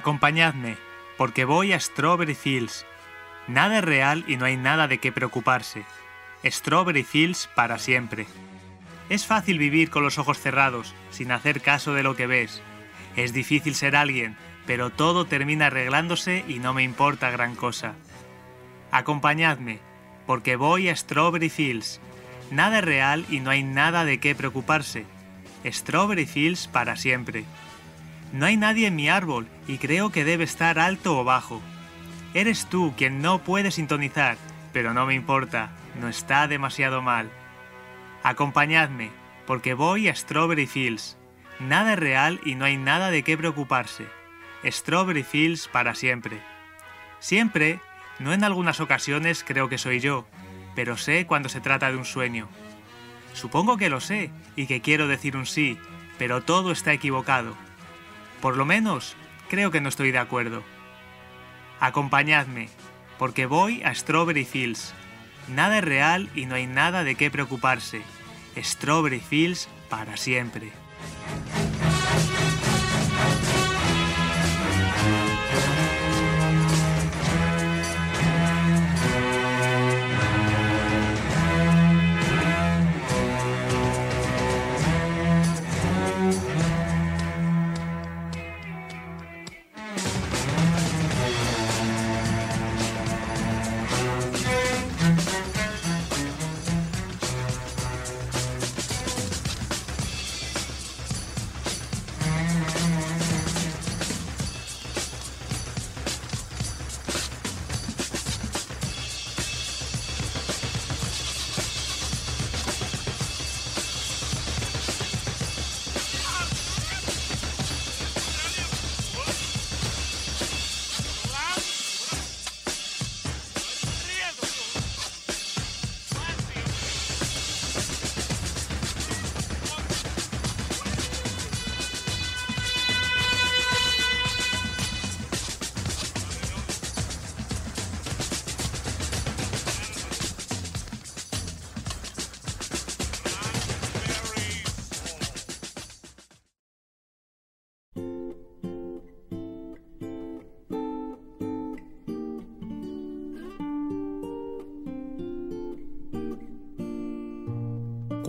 Acompañadme, porque voy a Strawberry Fields. Nada es real y no hay nada de qué preocuparse. Strawberry Fields para siempre. Es fácil vivir con los ojos cerrados, sin hacer caso de lo que ves. Es difícil ser alguien, pero todo termina arreglándose y no me importa gran cosa. Acompañadme, porque voy a Strawberry Fields. Nada es real y no hay nada de qué preocuparse. Strawberry Fields para siempre. No hay nadie en mi árbol y creo que debe estar alto o bajo. Eres tú quien no puede sintonizar, pero no me importa, no está demasiado mal. Acompañadme, porque voy a Strawberry Fields. Nada es real y no hay nada de qué preocuparse. Strawberry Fields para siempre. Siempre, no en algunas ocasiones creo que soy yo, pero sé cuando se trata de un sueño. Supongo que lo sé y que quiero decir un sí, pero todo está equivocado. Por lo menos, creo que no estoy de acuerdo. Acompañadme, porque voy a Strawberry Fields. Nada es real y no hay nada de qué preocuparse. Strawberry Fields para siempre.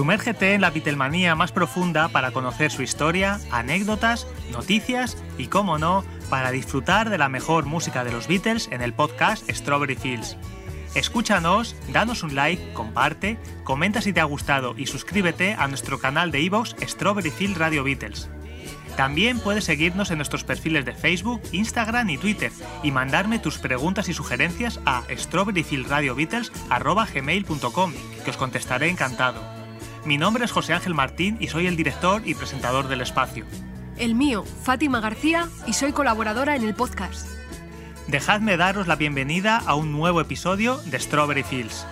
Sumérgete en la Beatlemanía más profunda para conocer su historia, anécdotas, noticias y, como no, para disfrutar de la mejor música de los Beatles en el podcast Strawberry Fields. Escúchanos, danos un like, comparte, comenta si te ha gustado y suscríbete a nuestro canal de iVoox Strawberry Fields Radio Beatles. También puedes seguirnos en nuestros perfiles de Facebook, Instagram y Twitter y mandarme tus preguntas y sugerencias a strawberryfieldradiobeatles.com que os contestaré encantado. Mi nombre es José Ángel Martín y soy el director y presentador del espacio. El mío, Fátima García, y soy colaboradora en el podcast. Dejadme daros la bienvenida a un nuevo episodio de Strawberry Fields.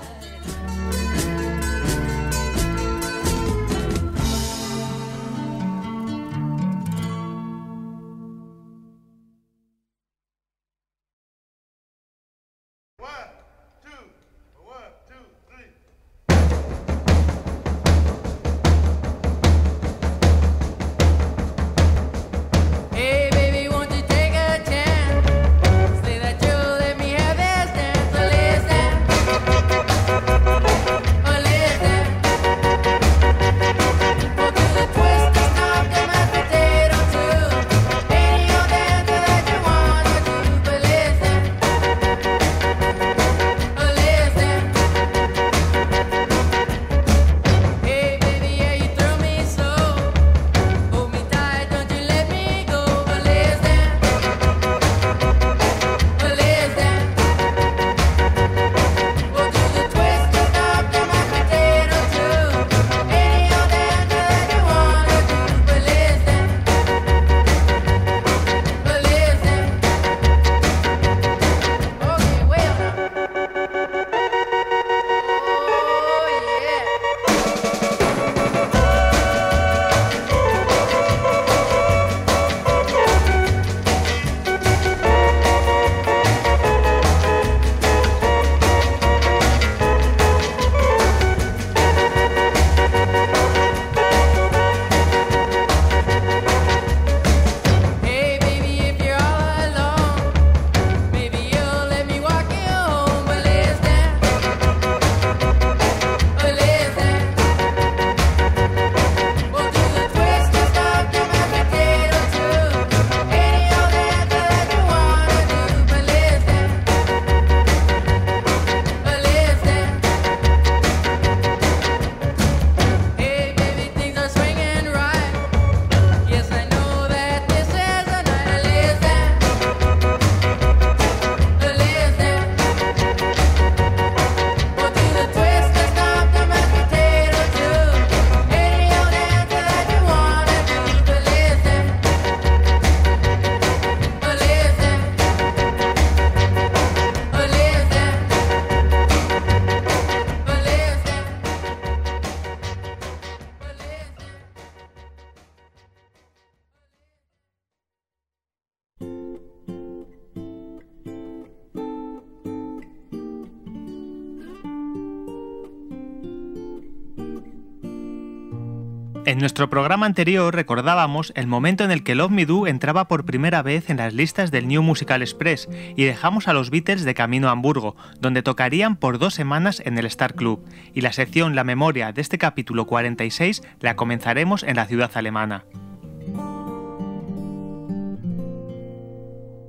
En nuestro programa anterior recordábamos el momento en el que Love Me Do entraba por primera vez en las listas del New Musical Express y dejamos a los Beatles de camino a Hamburgo, donde tocarían por dos semanas en el Star Club, y la sección La Memoria de este capítulo 46 la comenzaremos en la ciudad alemana.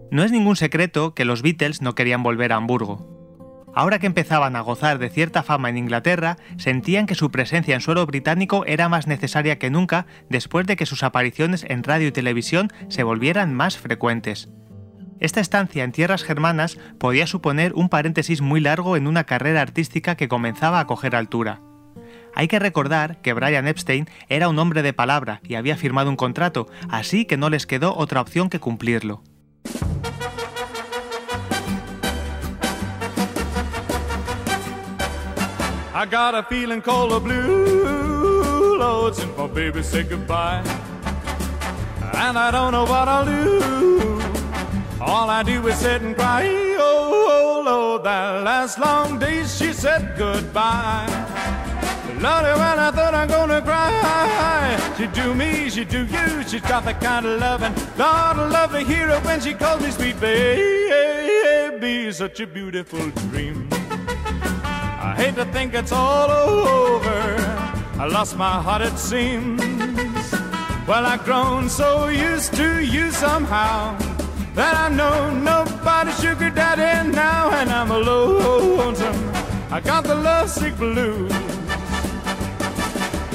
No es ningún secreto que los Beatles no querían volver a Hamburgo. Ahora que empezaban a gozar de cierta fama en Inglaterra, sentían que su presencia en suelo británico era más necesaria que nunca después de que sus apariciones en radio y televisión se volvieran más frecuentes. Esta estancia en tierras germanas podía suponer un paréntesis muy largo en una carrera artística que comenzaba a coger altura. Hay que recordar que Brian Epstein era un hombre de palabra y había firmado un contrato, así que no les quedó otra opción que cumplirlo. I got a feeling cold of blue, Lord, since my baby said goodbye. And I don't know what I'll do. All I do is sit and cry. Oh, oh Lord, that last long day she said goodbye. Lordy, when I thought I'm gonna cry, she do me, she do you, she's got the kind of loving. Lord, I love to hear her when she calls me sweet baby, such a beautiful dream. Hate to think it's all over. I lost my heart, it seems. Well, I've grown so used to you somehow that I know nobody's sugar daddy now, and I'm a lonesome. I got the lovesick blues.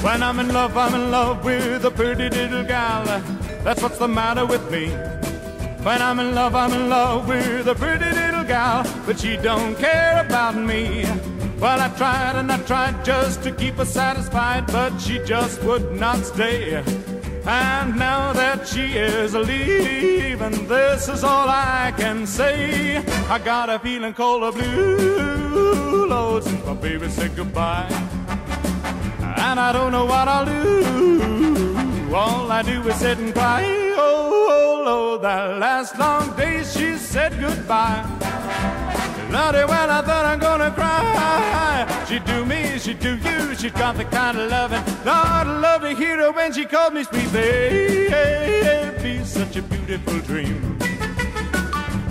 When I'm in love, I'm in love with a pretty little gal. That's what's the matter with me. When I'm in love, I'm in love with a pretty little gal, but she don't care about me. Well, I tried and I tried just to keep her satisfied, but she just would not stay. And now that she is leaving, this is all I can say. I got a feeling cold of blue, since my baby said goodbye. And I don't know what I'll do. All I do is sit and cry. Oh, oh, oh Lord, that last long day she said goodbye. Lordy, well, I thought I'm gonna cry. She do me, she do you, she got the kind of loving. Lord, I love to hear her when she called me sweet baby. Such a beautiful dream.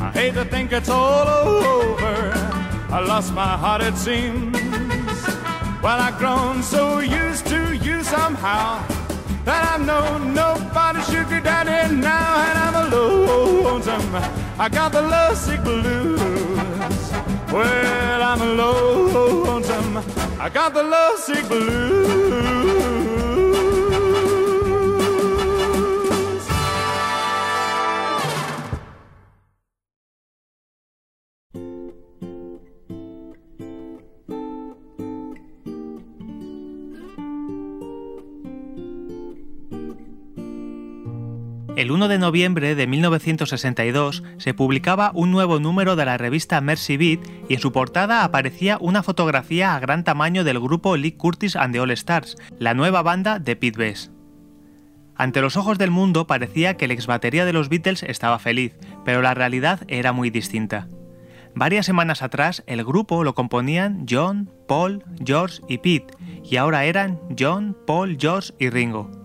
I hate to think it's all over. I lost my heart, it seems. Well, I've grown so used to you somehow that I know nobody's sugar daddy now, and I'm a lonesome. I got the lovesick blues. Well, I'm lonesome. I got the lovesick blues. El 1 de noviembre de 1962 se publicaba un nuevo número de la revista Mercy Beat y en su portada aparecía una fotografía a gran tamaño del grupo Lee Curtis and the All Stars, la nueva banda de Pete Best. Ante los ojos del mundo parecía que el ex batería de los Beatles estaba feliz, pero la realidad era muy distinta. Varias semanas atrás el grupo lo componían John, Paul, George y Pete, y ahora eran John, Paul, George y Ringo.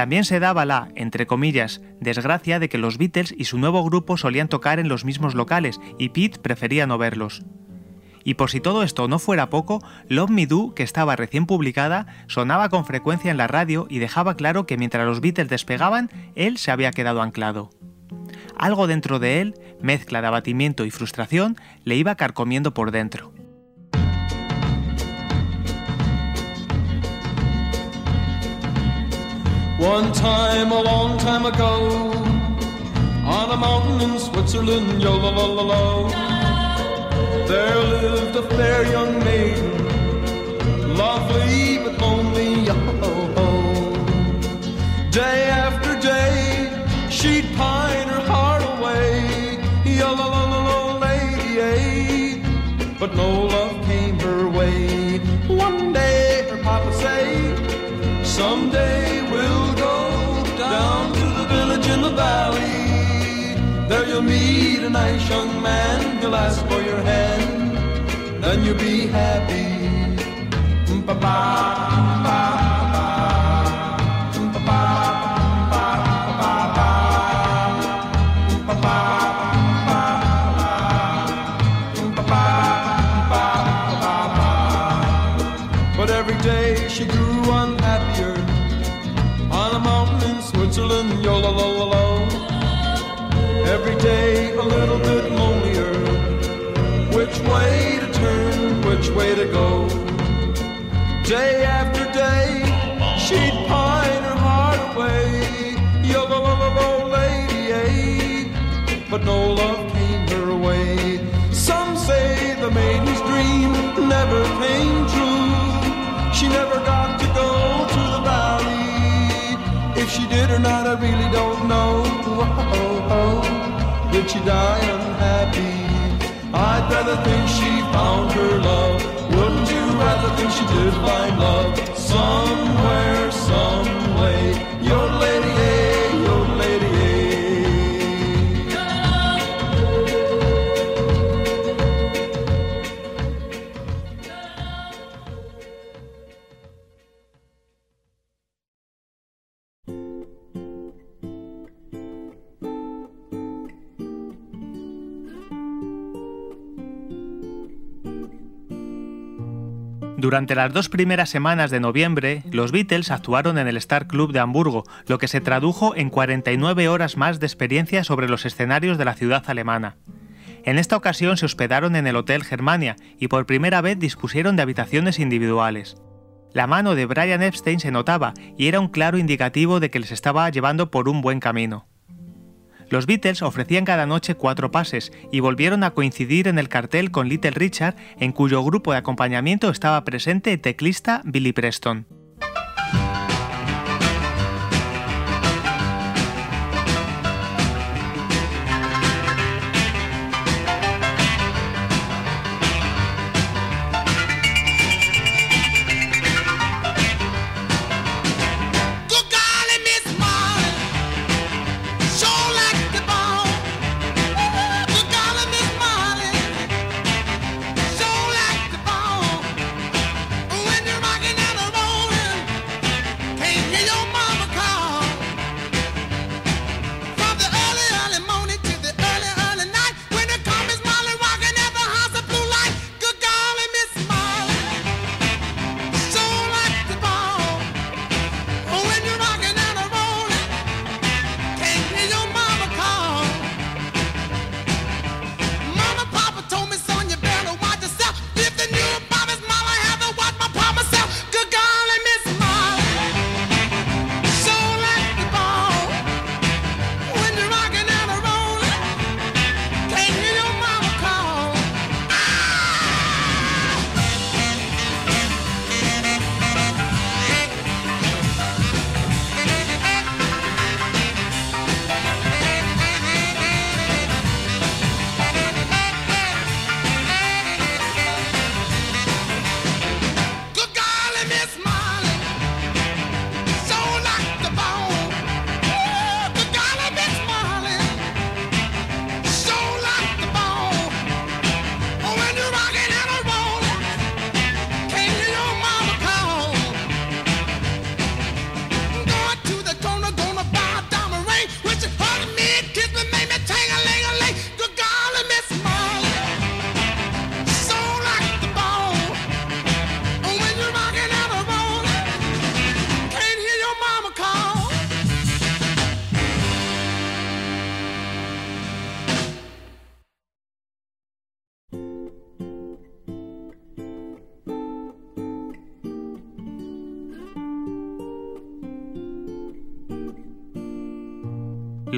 También se daba la, entre comillas, desgracia de que los Beatles y su nuevo grupo solían tocar en los mismos locales y Pete prefería no verlos. Y por si todo esto no fuera poco, Love Me Do, que estaba recién publicada, sonaba con frecuencia en la radio y dejaba claro que mientras los Beatles despegaban, él se había quedado anclado. Algo dentro de él, mezcla de abatimiento y frustración, le iba carcomiendo por dentro. One time, a long time ago, on a mountain in Switzerland, yo there lived a fair young maiden, lovely but lonely, yo ho. Day after day, she'd pine her heart away, yo lady, eh, but no valley. There you'll meet a nice young man. He'll ask for your hand, then you'll be happy. But every day she grew unhappier on Every day a little bit lonelier. Which way to turn, which way to go? Day after day, she'd pine her heart away. Yo lo lo lo lo, lady, eh? But no love came her way. Some say the maiden's dream never came true. She never got to go to the valley. If she did or not, I really don't know. Oh, oh, Did she die unhappy? I'd rather think she found her love. Wouldn't you rather think she did find love somewhere, some way? Your lady, Durante las dos primeras semanas de noviembre, los Beatles actuaron en el Star Club de Hamburgo, lo que se tradujo en 49 horas más de experiencia sobre los escenarios de la ciudad alemana. En esta ocasión se hospedaron en el Hotel Germania y por primera vez dispusieron de habitaciones individuales. La mano de Brian Epstein se notaba y era un claro indicativo de que les estaba llevando por un buen camino. Los Beatles ofrecían cada noche cuatro pases y volvieron a coincidir en el cartel con Little Richard, en cuyo grupo de acompañamiento estaba presente el teclista Billy Preston.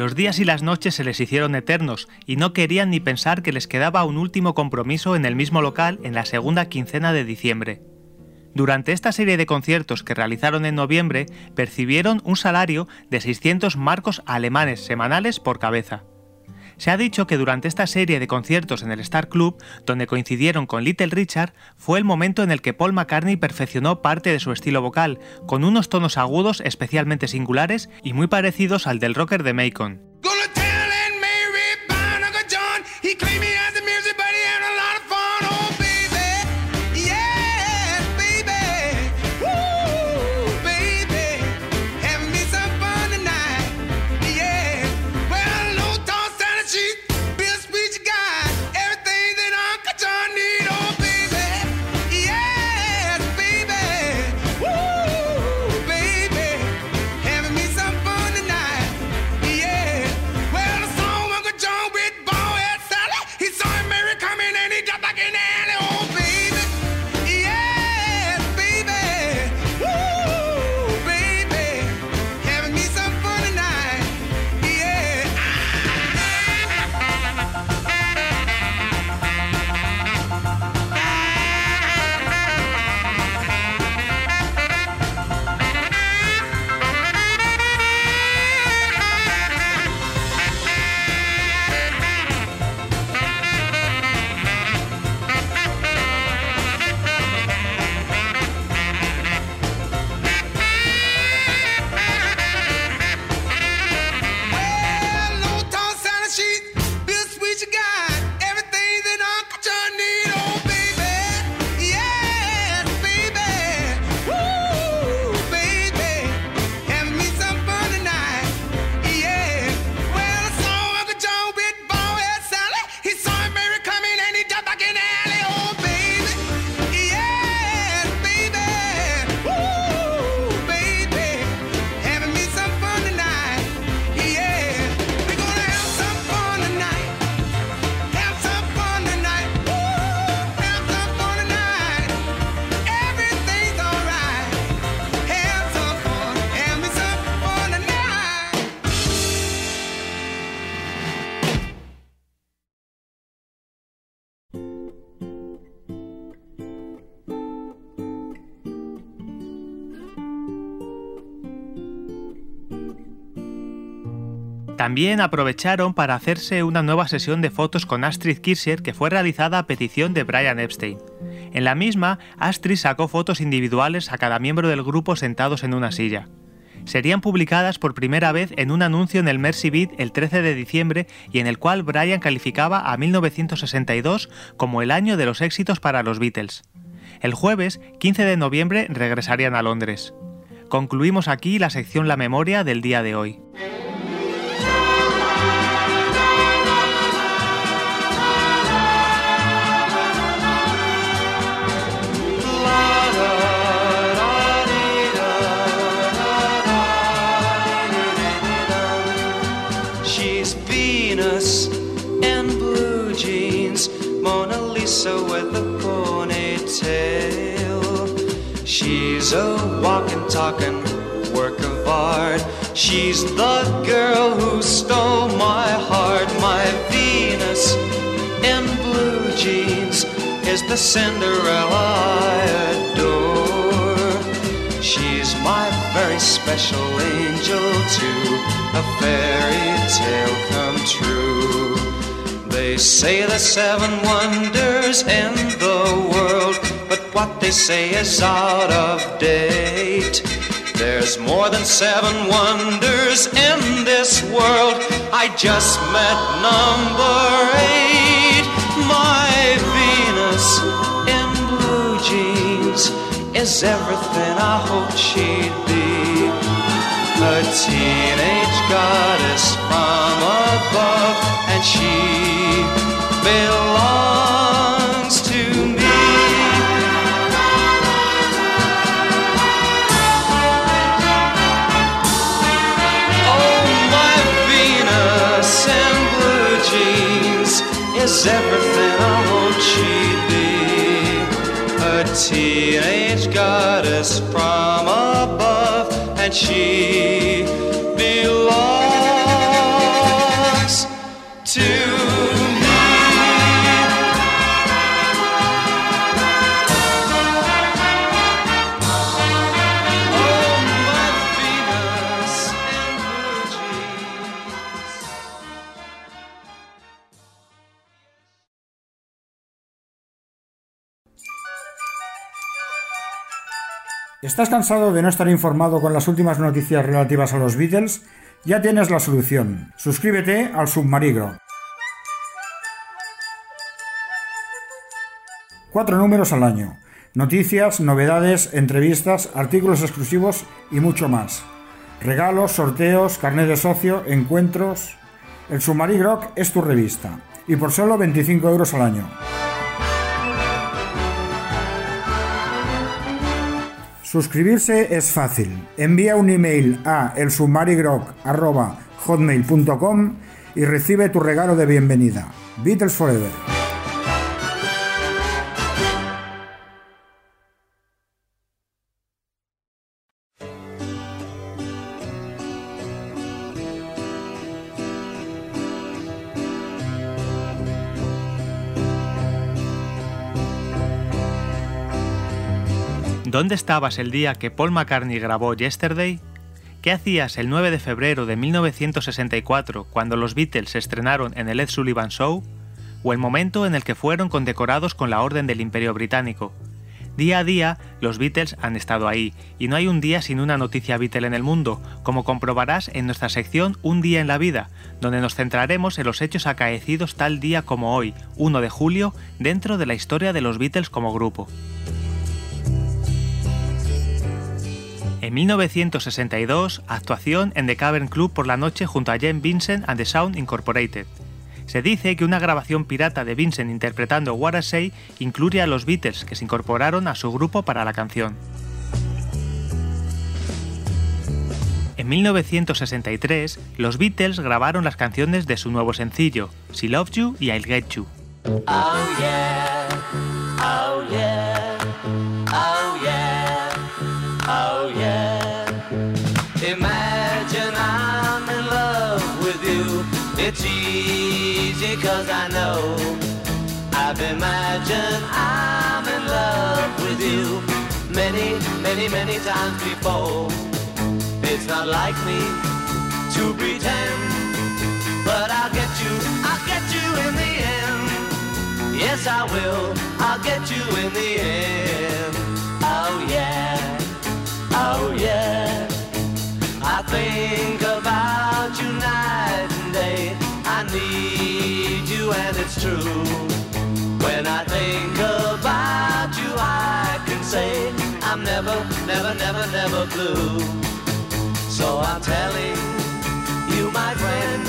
Los días y las noches se les hicieron eternos y no querían ni pensar que les quedaba un último compromiso en el mismo local en la segunda quincena de diciembre. Durante esta serie de conciertos que realizaron en noviembre, percibieron un salario de 600 marcos alemanes semanales por cabeza. Se ha dicho que durante esta serie de conciertos en el Star Club, donde coincidieron con Little Richard, fue el momento en el que Paul McCartney perfeccionó parte de su estilo vocal, con unos tonos agudos especialmente singulares y muy parecidos al del rocker de Macon. También aprovecharon para hacerse una nueva sesión de fotos con Astrid Kircher que fue realizada a petición de Brian Epstein. En la misma, Astrid sacó fotos individuales a cada miembro del grupo sentados en una silla. Serían publicadas por primera vez en un anuncio en el Mercy Beat el 13 de diciembre y en el cual Brian calificaba a 1962 como el año de los éxitos para los Beatles. El jueves, 15 de noviembre, regresarían a Londres. Concluimos aquí la sección La Memoria del día de hoy. Lisa with a ponytail. She's a walking, talking work of art. She's the girl who stole my heart, my Venus in blue jeans is the Cinderella I adore. She's my very special angel too, a fairy tale come true. They say the seven wonders in the world, but what they say is out of date. There's more than seven wonders in this world. I just met number eight. My Venus in blue jeans is everything I hoped she'd be. A teenage goddess from above, and she belongs to me. Oh, my Venus in blue jeans is everything I hoped she'd be. A teenage goddess from above, and she you are. ¿Estás cansado de no estar informado con las últimas noticias relativas a los Beatles? Ya tienes la solución. Suscríbete al Submarigro. Cuatro números al año. Noticias, novedades, entrevistas, artículos exclusivos y mucho más. Regalos, sorteos, carnet de socio, encuentros. El Submarigro es tu revista. Y por solo 25 euros al año. Suscribirse es fácil. Envía un email a elsubmarigrok.hotmail.com y recibe tu regalo de bienvenida. Beatles Forever. ¿Dónde estabas el día que Paul McCartney grabó Yesterday? ¿Qué hacías el 9 de febrero de 1964 cuando los Beatles se estrenaron en el Ed Sullivan Show? ¿O el momento en el que fueron condecorados con la Orden del Imperio Británico? Día a día, los Beatles han estado ahí, y no hay un día sin una noticia Beatle en el mundo, como comprobarás en nuestra sección Un día en la vida, donde nos centraremos en los hechos acaecidos tal día como hoy, 1 de julio, dentro de la historia de los Beatles como grupo. En 1962, actuación en The Cavern Club por la noche junto a Jane Vincent and the Sound Incorporated. Se dice que una grabación pirata de Vincent interpretando What I Say incluye a los Beatles que se incorporaron a su grupo para la canción. En 1963, los Beatles grabaron las canciones de su nuevo sencillo, She Loves You y I'll Get You. Oh oh oh yeah. Imagine I'm in love with you. It's easy cause I know. I've imagined I'm in love with you many, many, many times before. It's not like me to pretend but I'll get you, I'll get you in the end. Yes, I will, I'll get you in the end. Oh yeah, oh yeah. I think about you night and day. I need you and it's true. When I think about you, I can say I'm never, never, never, never blue. So I'm telling you, my friend,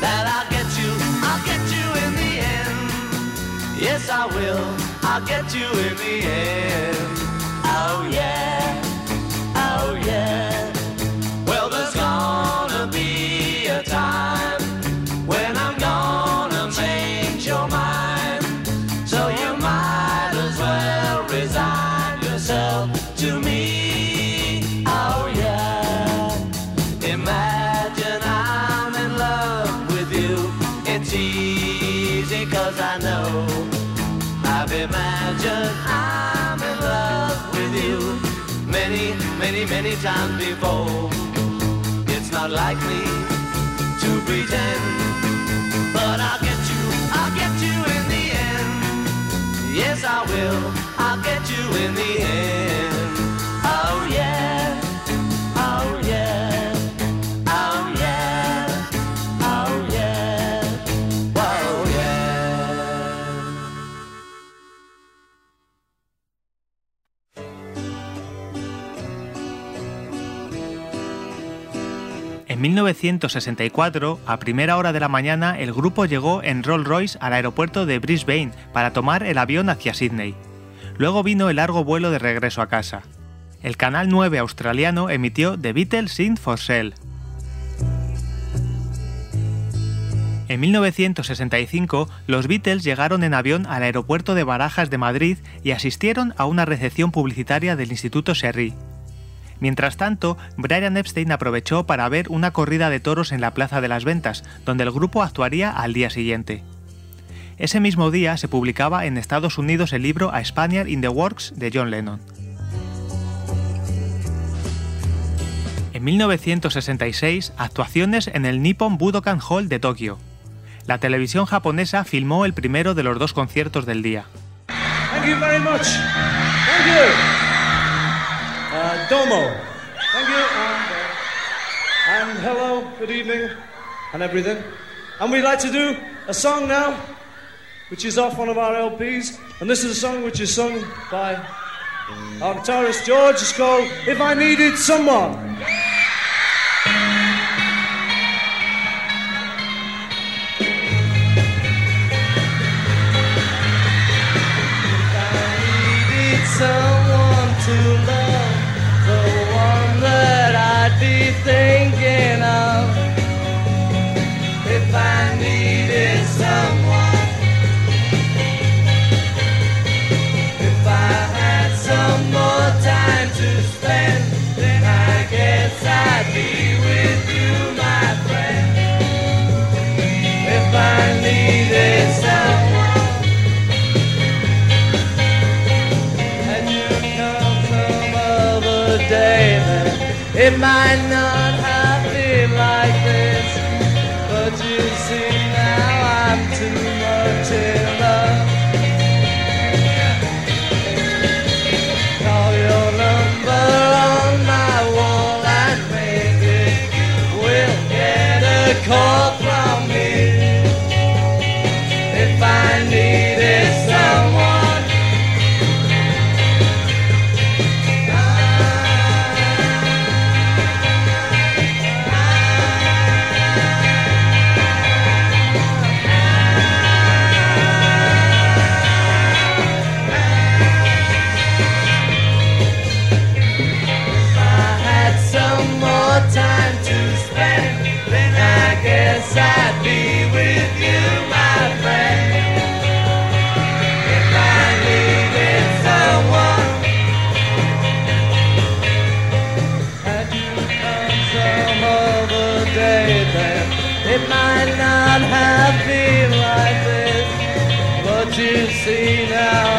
that I'll get you, I'll get you in the end. Yes, I will, I'll get you in the end. Oh yeah, yeah. Like to pretend, but I'll get you, I'll get you in the end. Yes, I will, I'll get you in the end. 1964, a primera hora de la mañana, el grupo llegó en Rolls Royce al aeropuerto de Brisbane para tomar el avión hacia Sydney. Luego vino el largo vuelo de regreso a casa. El Canal 9 australiano emitió The Beatles in for Sale. En 1965, los Beatles llegaron en avión al aeropuerto de Barajas de Madrid y asistieron a una recepción publicitaria del Instituto Sherry. Mientras tanto, Brian Epstein aprovechó para ver una corrida de toros en la Plaza de las Ventas, donde el grupo actuaría al día siguiente. Ese mismo día se publicaba en Estados Unidos el libro A Spaniard in the Works de John Lennon. En 1966, actuaciones en el Nippon Budokan Hall de Tokio. La televisión japonesa filmó el primero de los dos conciertos del día. Domo. Thank you. And, uh, and hello, good evening, and everything. And we'd like to do a song now, which is off one of our LPs. And this is a song which is sung by our guitarist George. It's called If I Needed Someone. remind us. See now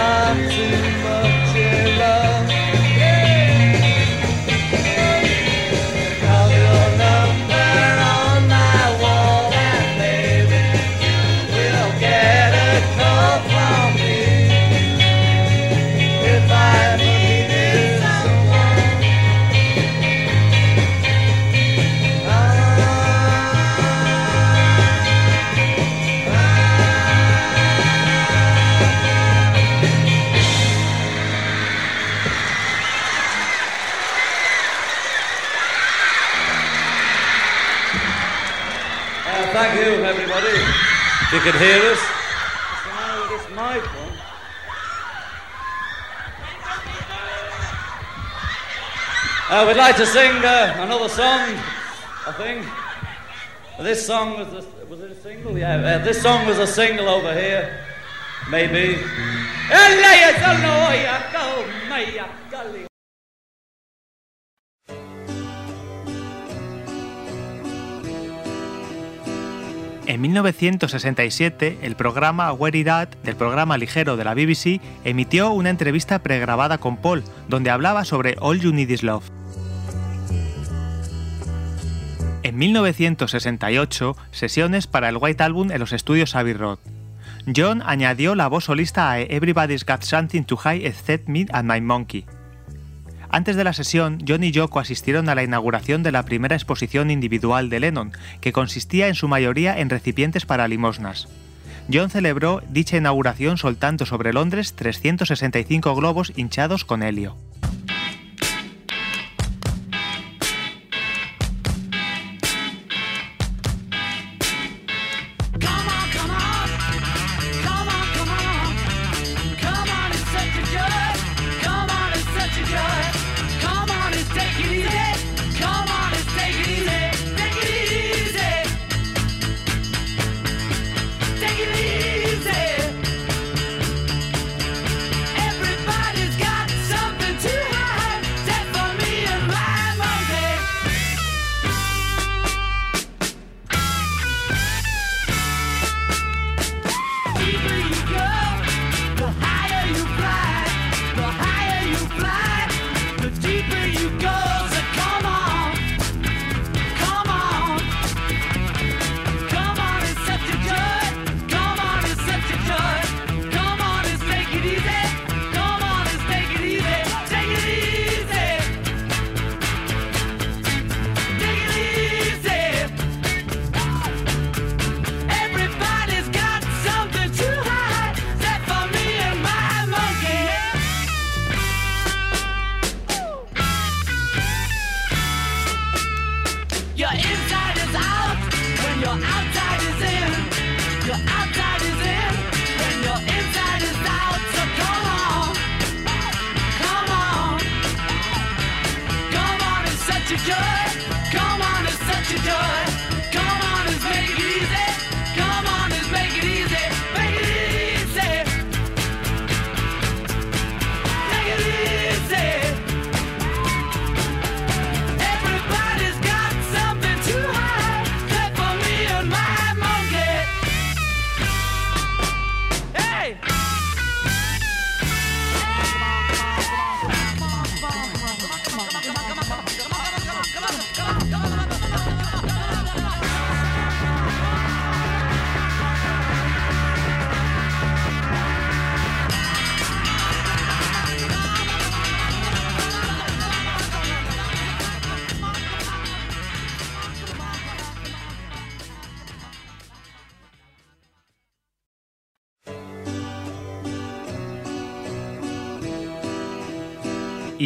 Could hear us. What's the matter with this microphone? Uh, we'd like to sing uh, another song, I think. This song was a, was it a single? Yeah, uh, this song was a single over here, maybe. 1967, el programa Where It At del programa ligero de la BBC emitió una entrevista pregrabada con Paul, donde hablaba sobre All You Need Is Love. En 1968, sesiones para el White Album en los estudios Abbey Road. John añadió la voz solista a Everybody's Got Something to Hide Except Me and My Monkey. Antes de la sesión, John y Yoko asistieron a la inauguración de la primera exposición individual de Lennon, que consistía en su mayoría en recipientes para limosnas. John celebró dicha inauguración soltando sobre Londres 365 globos hinchados con helio.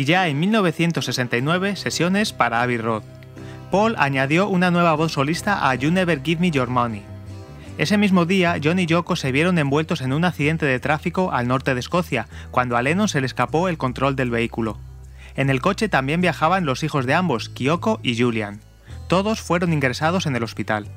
Ya en 1969 sesiones para Abbey Road. Paul añadió una nueva voz solista a You Never Give Me Your Money. Ese mismo día, John y Yoko se vieron envueltos en un accidente de tráfico al norte de Escocia, cuando a Lennon se le escapó el control del vehículo. En el coche también viajaban los hijos de ambos, Kyoko y Julian. Todos fueron ingresados en el hospital.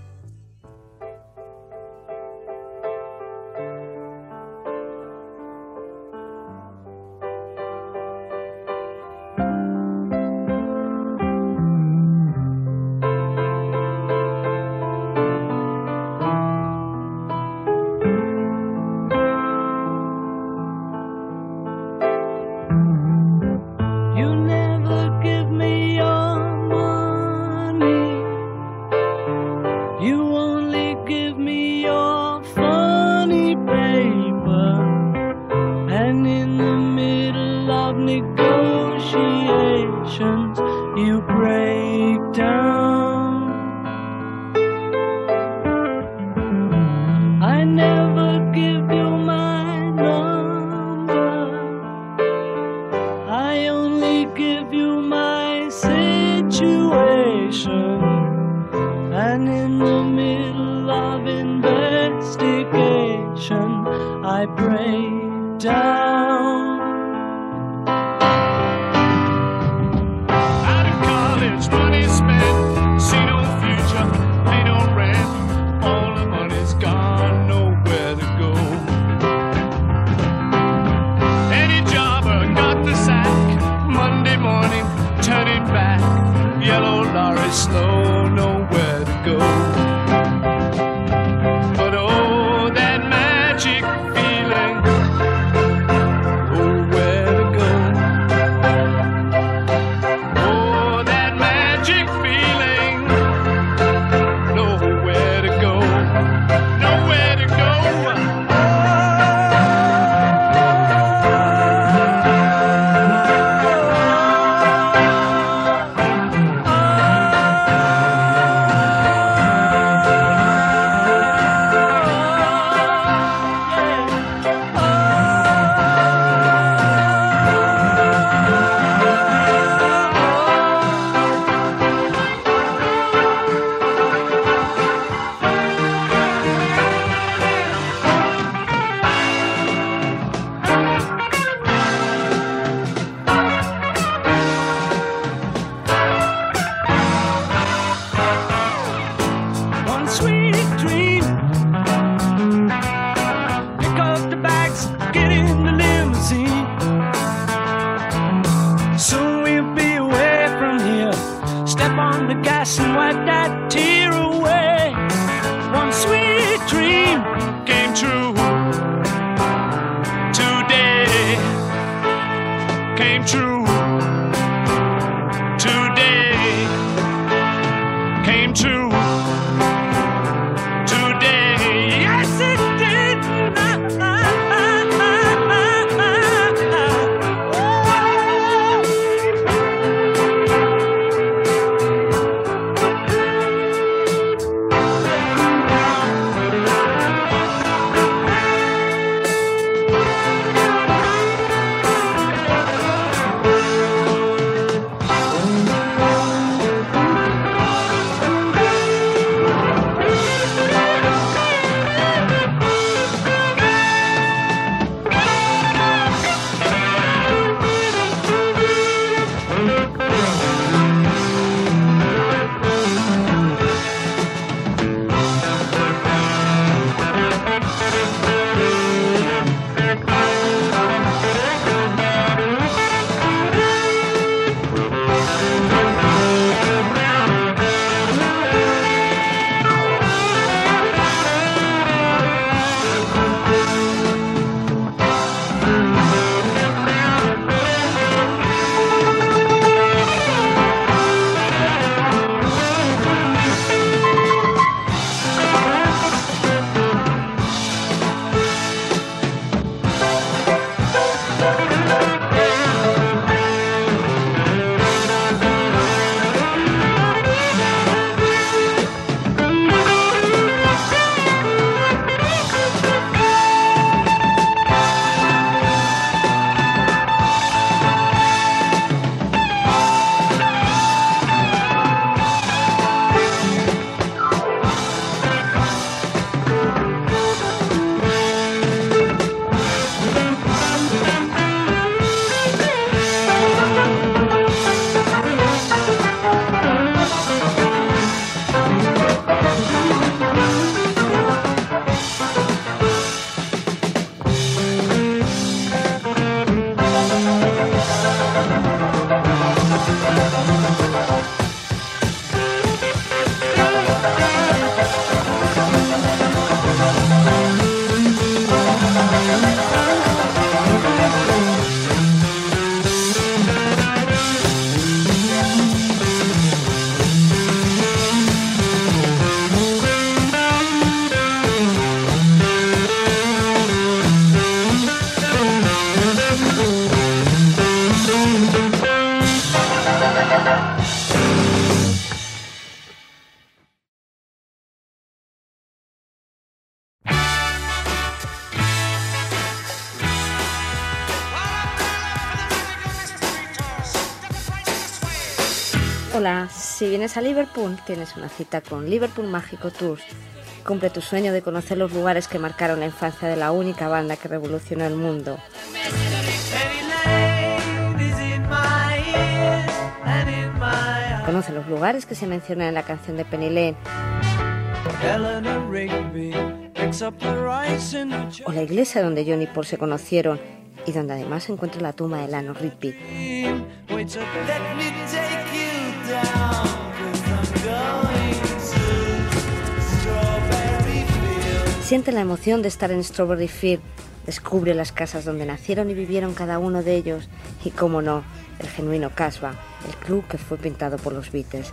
Si vienes a Liverpool tienes una cita con Liverpool Mágico Tours. Cumple tu sueño de conocer los lugares que marcaron la infancia de la única banda que revolucionó el mundo. Conoce los lugares que se mencionan en la canción de Penny Lane o la iglesia donde John y Paul se conocieron y donde además se encuentra la tumba de Lano Rigby. Siente la emoción de estar en Strawberry Field, descubre las casas donde nacieron y vivieron cada uno de ellos y, como no, el genuino Casbah, el club que fue pintado por los Beatles.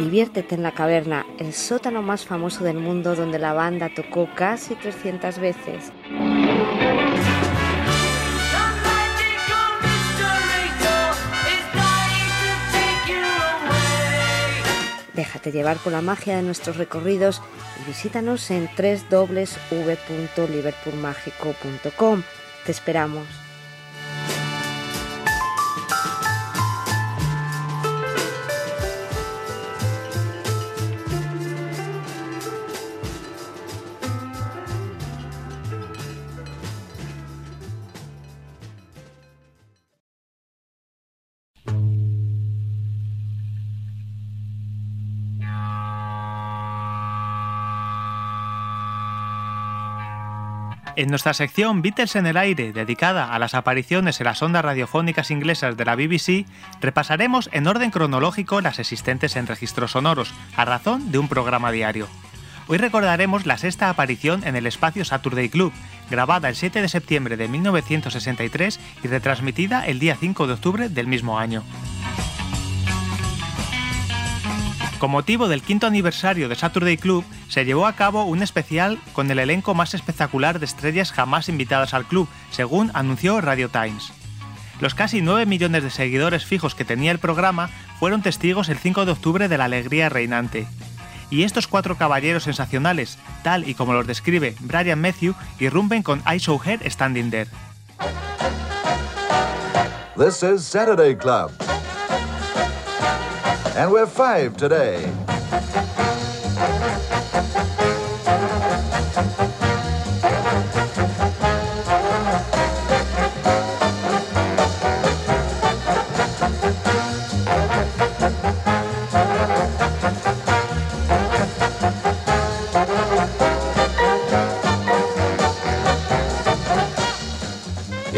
Diviértete en la caverna, el sótano más famoso del mundo donde la banda tocó casi 300 veces. Déjate llevar por la magia de nuestros recorridos y visítanos en www.liverpoolmágico.com. Te esperamos. En nuestra sección Beatles en el aire, dedicada a las apariciones en las ondas radiofónicas inglesas de la BBC, repasaremos en orden cronológico las existentes en registros sonoros, a razón de un programa diario. Hoy recordaremos la sexta aparición en el espacio Saturday Club, grabada el 7 de septiembre de 1963 y retransmitida el día 5 de octubre del mismo año. Con motivo del quinto aniversario de Saturday Club, se llevó a cabo un especial con el elenco más espectacular de estrellas jamás invitadas al club, según anunció Radio Times. Los casi 9 millones de seguidores fijos que tenía el programa fueron testigos el 5 de octubre de la alegría reinante. Y estos cuatro caballeros sensacionales, tal y como los describe Brian Matthew, irrumpen con I Saw Her Standing There. This is Saturday Club. And we're five today.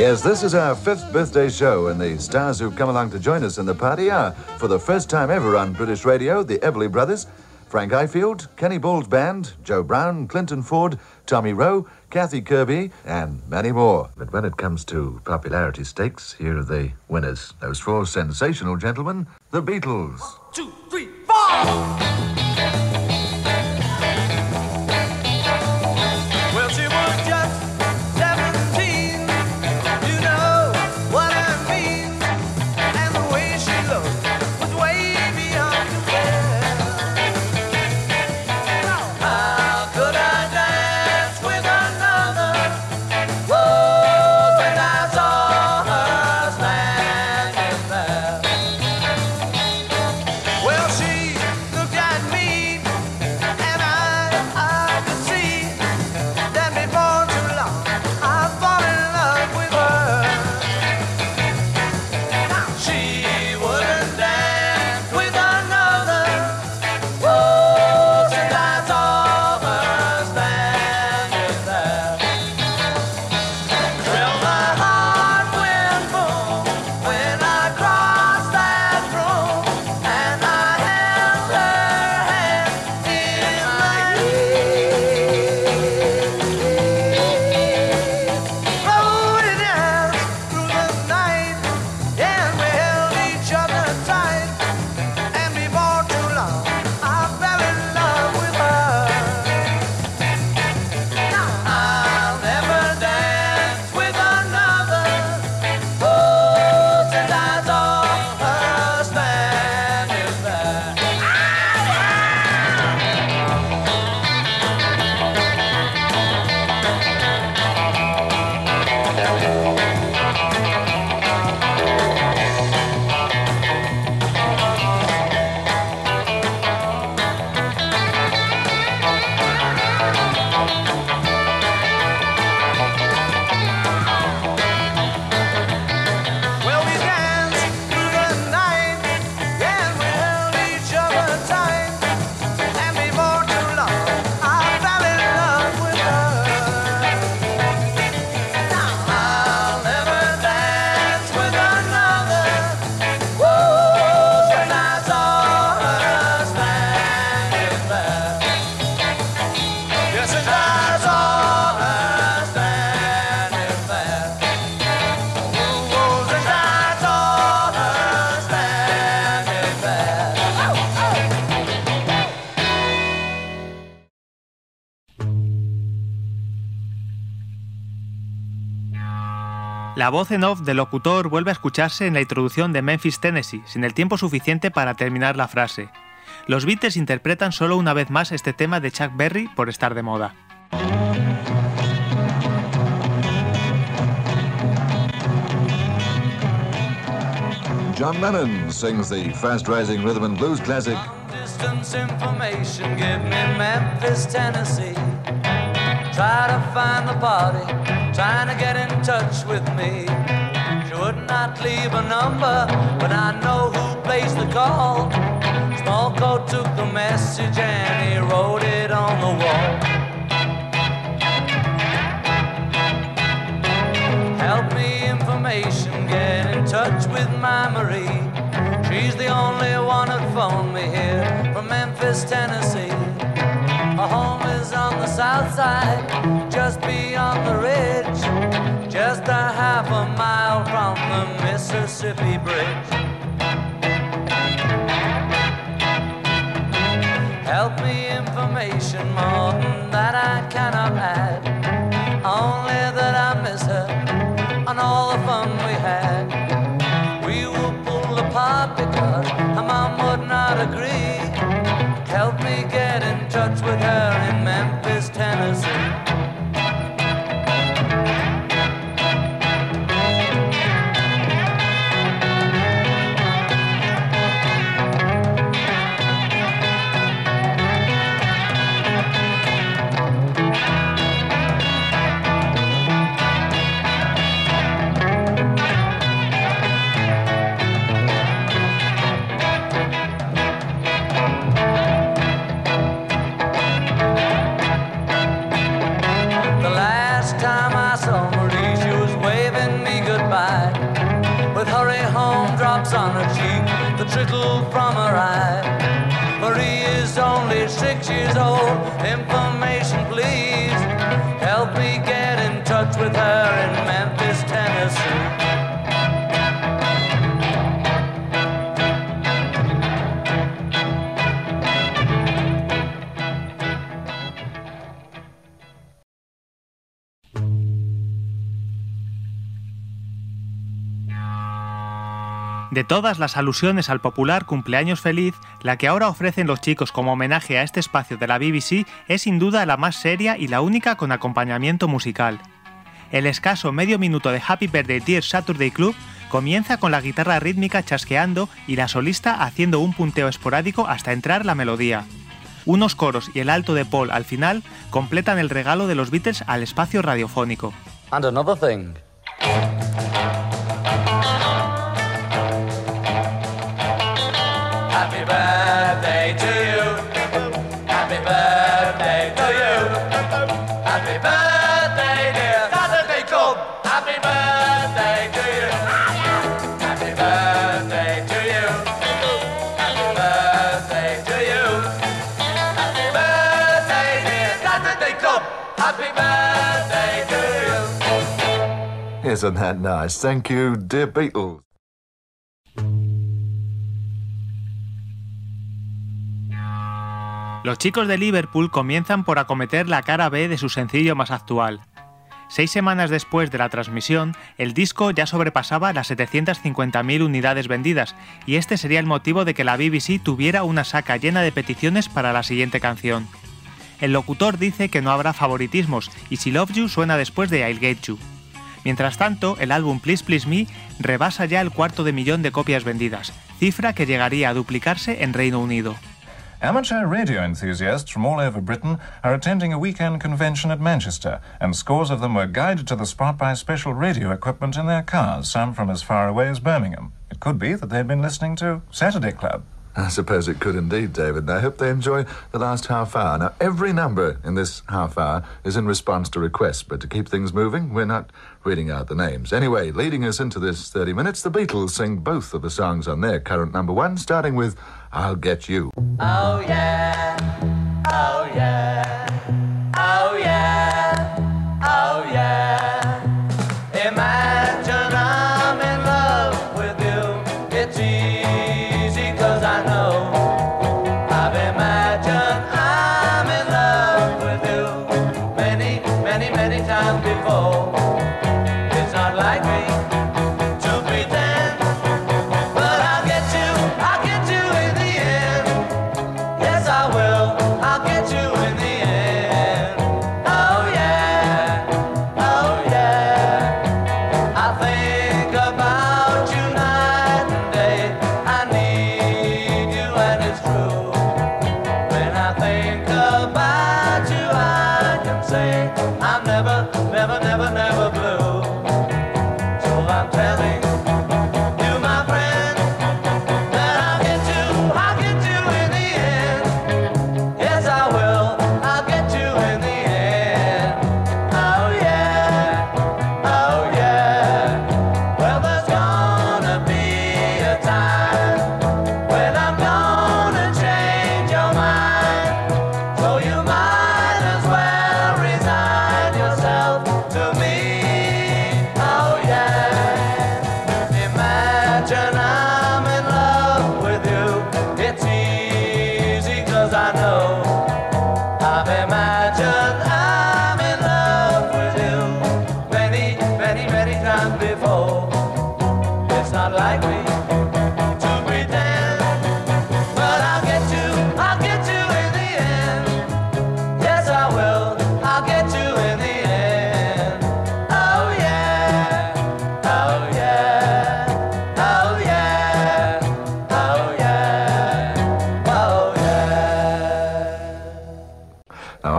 Yes, this is our fifth birthday show, and the stars who've come along to join us in the party are, for the first time ever on British radio, the Everly Brothers, Frank Ifield, Kenny Ball's band, Joe Brown, Clinton Ford, Tommy Rowe, Kathy Kirby, and many more. But when it comes to popularity stakes, here are the winners. Those four sensational gentlemen, the Beatles. Two, three, four. La voz en off del locutor vuelve a escucharse en la introducción de Memphis, Tennessee, sin el tiempo suficiente para terminar la frase. Los Beatles interpretan solo una vez más este tema de Chuck Berry por estar de moda. John Lennon sings the fast rising rhythm and blues classic. Distance information, give me Memphis, Tennessee. Try to find the party, trying to get in touch with me. She would not leave a number, but I know who placed the call. Small coat took the message and he wrote it on the wall. Help me information, get in touch with my Marie. She's the only one that phoned me here from Memphis, Tennessee. Her home is on the south side, just beyond the ridge, just a half a mile from the Mississippi Bridge. Help me information more than that I cannot add. Only that I miss her girl in Memphis, Tennessee. little from her eye. For he is only six years old. Them De todas las alusiones al popular cumpleaños feliz, la que ahora ofrecen los chicos como homenaje a este espacio de la BBC es sin duda la más seria y la única con acompañamiento musical. El escaso medio minuto de Happy Birthday Dear Saturday Club comienza con la guitarra rítmica chasqueando y la solista haciendo un punteo esporádico hasta entrar la melodía. Unos coros y el alto de Paul al final completan el regalo de los Beatles al espacio radiofónico. And another thing. Birthday to you. Happy birthday to you. Happy birthday, dear Saturday Club. Happy birthday to you. Happy birthday to you. Happy birthday to you. Happy birthday, dear Saturday Club. Happy birthday to you. Isn't that nice? Thank you, dear Beatles. Los chicos de Liverpool comienzan por acometer la cara B de su sencillo más actual. Seis semanas después de la transmisión, el disco ya sobrepasaba las 750.000 unidades vendidas, y este sería el motivo de que la BBC tuviera una saca llena de peticiones para la siguiente canción. El locutor dice que no habrá favoritismos, y si Love You suena después de I'll Get You. Mientras tanto, el álbum Please Please Me rebasa ya el cuarto de millón de copias vendidas, cifra que llegaría a duplicarse en Reino Unido. Amateur radio enthusiasts from all over Britain are attending a weekend convention at Manchester, and scores of them were guided to the spot by special radio equipment in their cars, some from as far away as Birmingham. It could be that they'd been listening to Saturday Club. I suppose it could indeed, David, and I hope they enjoy the last half hour. Now, every number in this half hour is in response to requests, but to keep things moving, we're not reading out the names. Anyway, leading us into this 30 minutes, the Beatles sing both of the songs on their current number one, starting with I'll Get You. Oh yeah, oh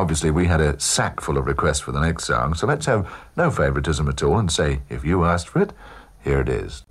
obviously we had a sack full of requests for the next song, so let's have no favoritism at all and say, if you asked for it, here it is.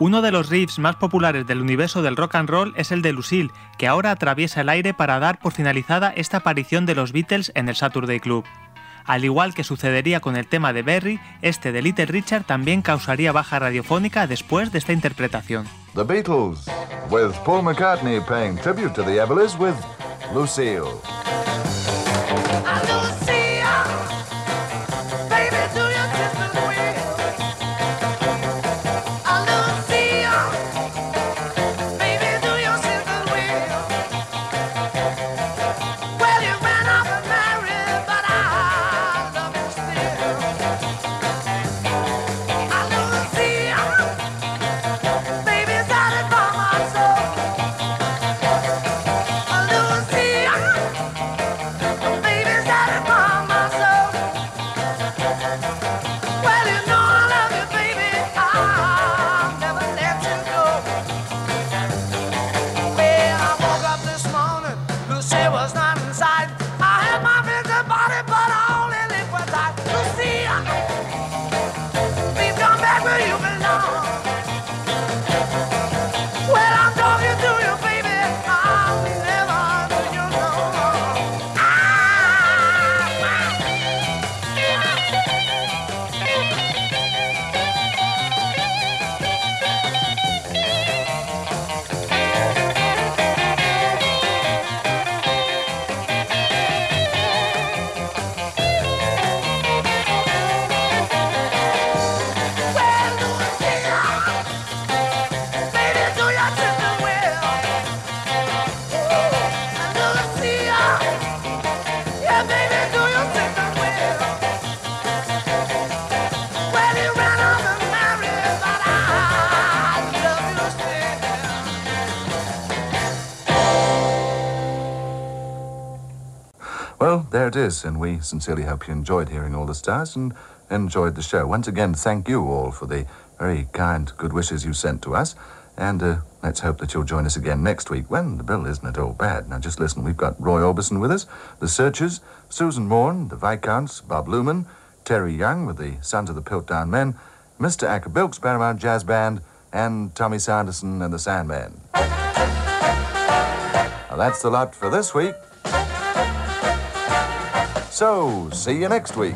Uno de los riffs más populares del universo del rock and roll es el de Lucille, que ahora atraviesa el aire para dar por finalizada esta aparición de los Beatles en el Saturday Club. Al igual que sucedería con el tema de Berry, este de Little Richard también causaría baja radiofónica después de esta interpretación. The Beatles, with Paul McCartney paying tribute to the Ebeles with Lucille. Is, and we sincerely hope you enjoyed hearing all the stars and enjoyed the show. Once again, thank you all for the very kind good wishes you sent to us, and uh, let's hope that you'll join us again next week when the bill isn't at all bad. Now, just listen, we've got Roy Orbison with us, the Searchers, Susan Morn, the Viscounts, Bob Lumen, Terry Young with the Sons of the Piltdown Men, Mr. Acker Bilks Paramount Jazz Band, and Tommy Sanderson and the Sandman. Now, that's the lot for this week. So, see you next week.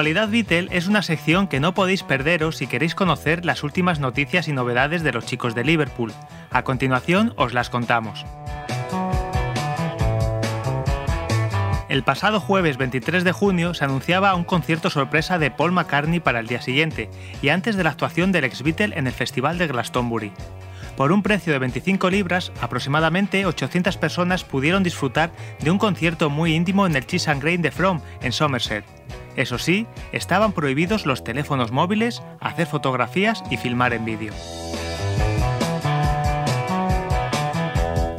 Actualidad Beatle es una sección que no podéis perderos si queréis conocer las últimas noticias y novedades de los chicos de Liverpool. A continuación os las contamos. El pasado jueves 23 de junio se anunciaba un concierto sorpresa de Paul McCartney para el día siguiente, y antes de la actuación del ex Beatle en el Festival de Glastonbury. Por un precio de 25 libras, aproximadamente 800 personas pudieron disfrutar de un concierto muy íntimo en el Cheese and Grain de From, en Somerset. Eso sí, estaban prohibidos los teléfonos móviles, hacer fotografías y filmar en vídeo.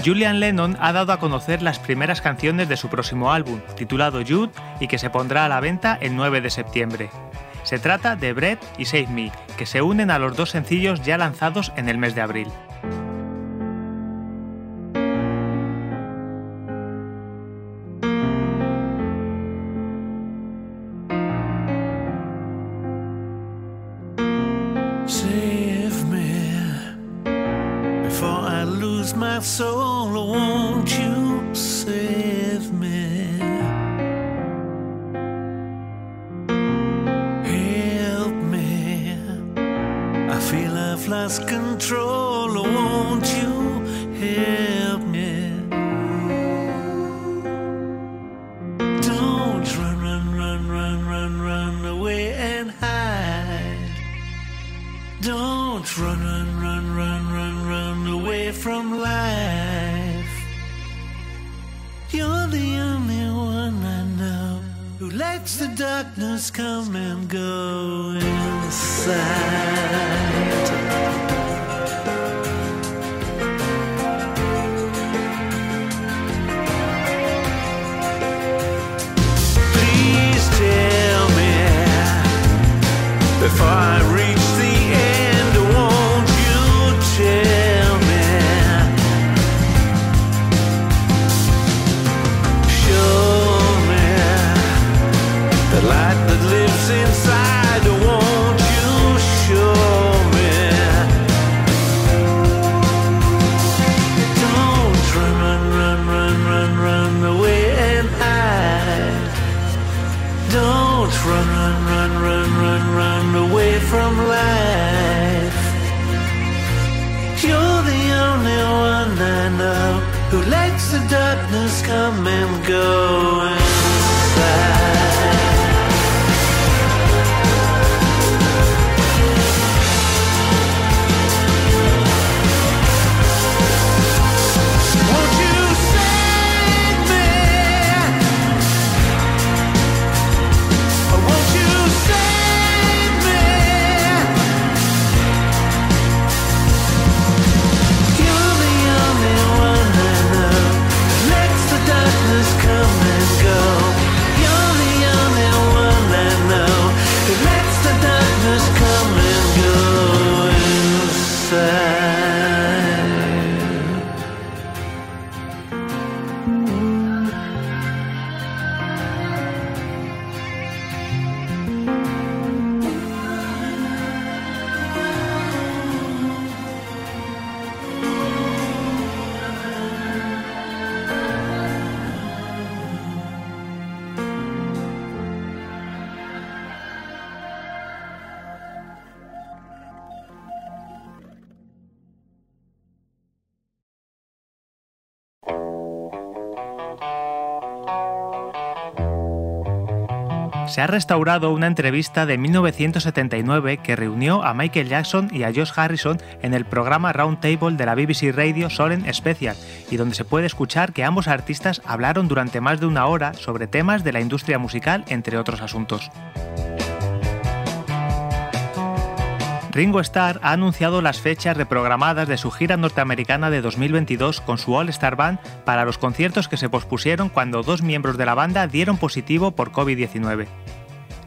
Julian Lennon ha dado a conocer las primeras canciones de su próximo álbum, titulado Jude, y que se pondrá a la venta el 9 de septiembre. Se trata de Bread y Save Me, que se unen a los dos sencillos ya lanzados en el mes de abril. run, run, run, run away from life. You're the only one I know who lets the darkness come and go inside. before I reach come and go Se ha restaurado una entrevista de 1979 que reunió a Michael Jackson y a Josh Harrison en el programa Round Table de la BBC Radio Solen Special, y donde se puede escuchar que ambos artistas hablaron durante más de una hora sobre temas de la industria musical, entre otros asuntos. Ringo Starr ha anunciado las fechas reprogramadas de su gira norteamericana de 2022 con su All Star Band para los conciertos que se pospusieron cuando dos miembros de la banda dieron positivo por COVID-19.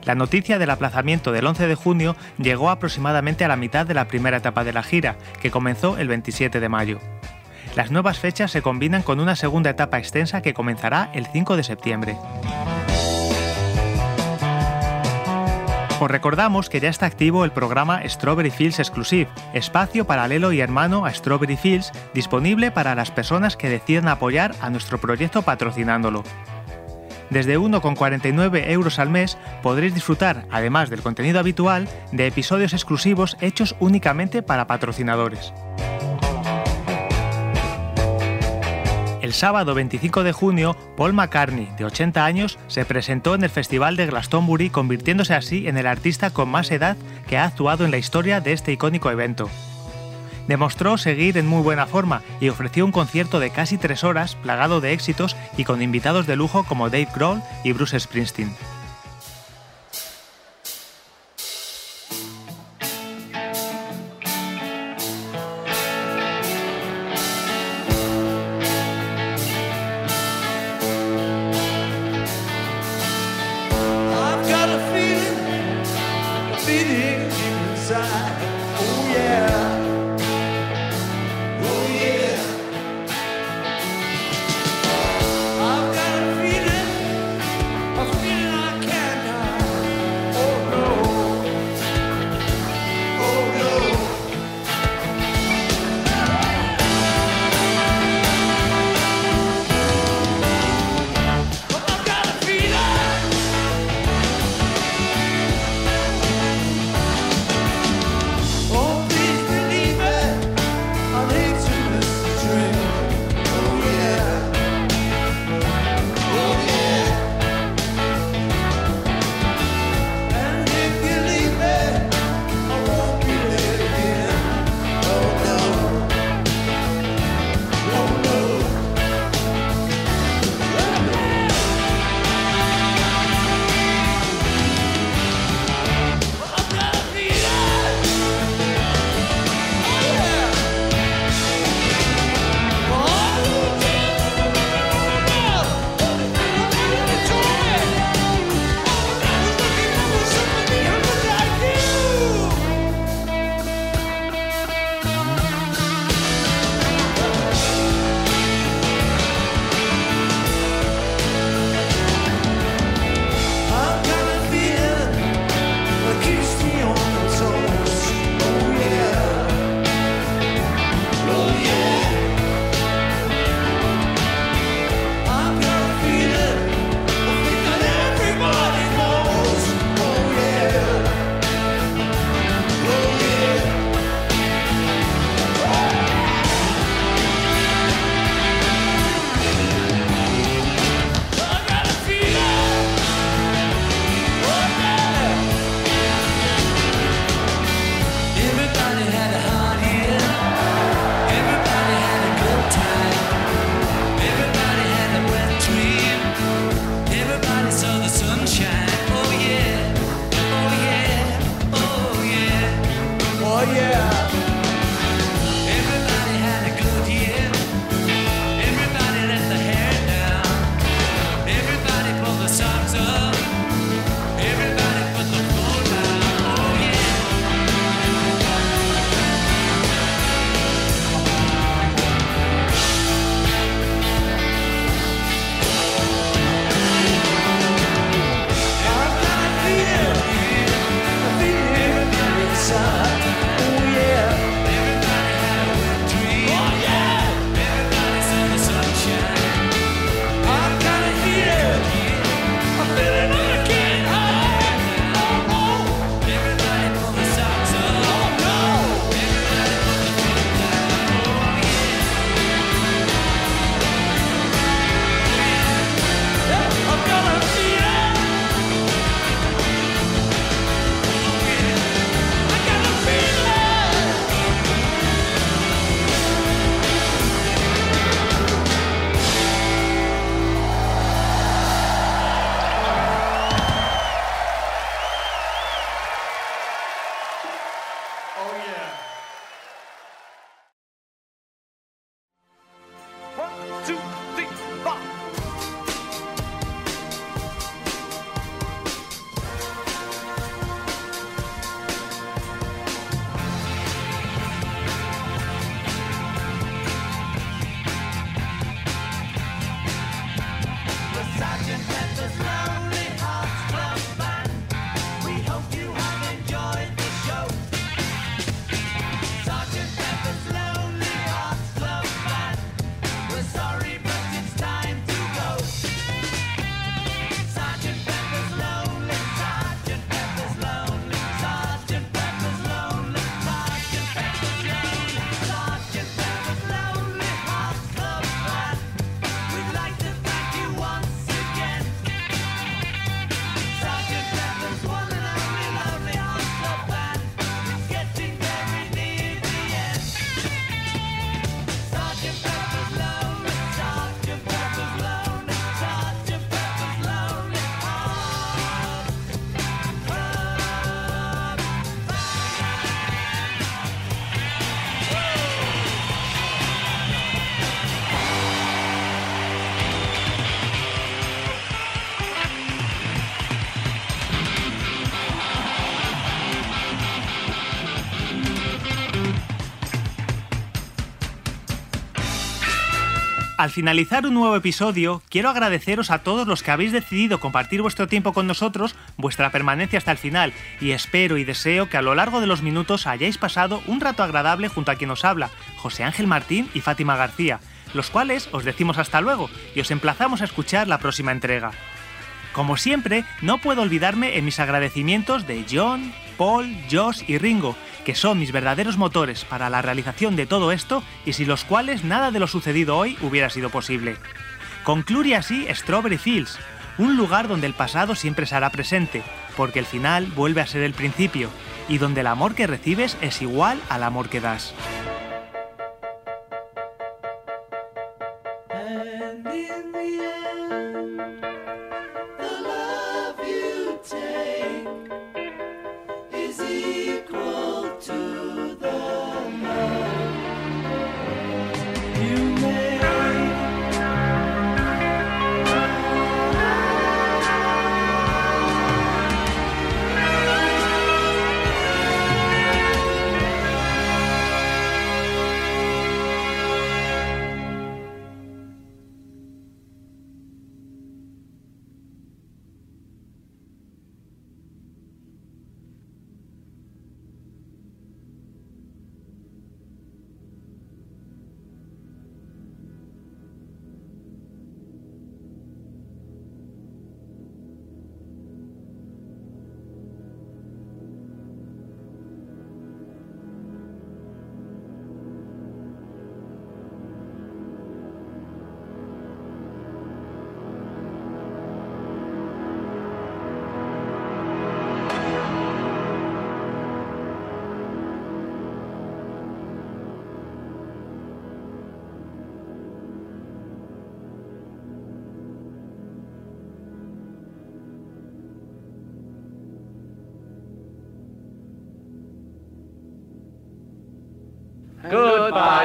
La noticia del aplazamiento del 11 de junio llegó aproximadamente a la mitad de la primera etapa de la gira, que comenzó el 27 de mayo. Las nuevas fechas se combinan con una segunda etapa extensa que comenzará el 5 de septiembre. Os recordamos que ya está activo el programa Strawberry Fields Exclusive, espacio paralelo y hermano a Strawberry Fields, disponible para las personas que decidan apoyar a nuestro proyecto patrocinándolo. Desde 1,49 euros al mes podréis disfrutar, además del contenido habitual, de episodios exclusivos hechos únicamente para patrocinadores. Sábado 25 de junio, Paul McCartney, de 80 años, se presentó en el Festival de Glastonbury, convirtiéndose así en el artista con más edad que ha actuado en la historia de este icónico evento. Demostró seguir en muy buena forma y ofreció un concierto de casi tres horas, plagado de éxitos y con invitados de lujo como Dave Grohl y Bruce Springsteen. Al finalizar un nuevo episodio, quiero agradeceros a todos los que habéis decidido compartir vuestro tiempo con nosotros, vuestra permanencia hasta el final, y espero y deseo que a lo largo de los minutos hayáis pasado un rato agradable junto a quien os habla, José Ángel Martín y Fátima García, los cuales os decimos hasta luego y os emplazamos a escuchar la próxima entrega. Como siempre, no puedo olvidarme en mis agradecimientos de John, Paul, Josh y Ringo, que son mis verdaderos motores para la realización de todo esto y sin los cuales nada de lo sucedido hoy hubiera sido posible. Concluye así Strawberry Fields, un lugar donde el pasado siempre se hará presente, porque el final vuelve a ser el principio, y donde el amor que recibes es igual al amor que das.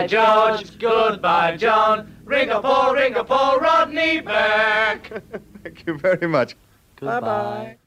George. Goodbye, John. Ring a Paul, ring a Paul, Rodney Burke. Thank you very much. Bye bye.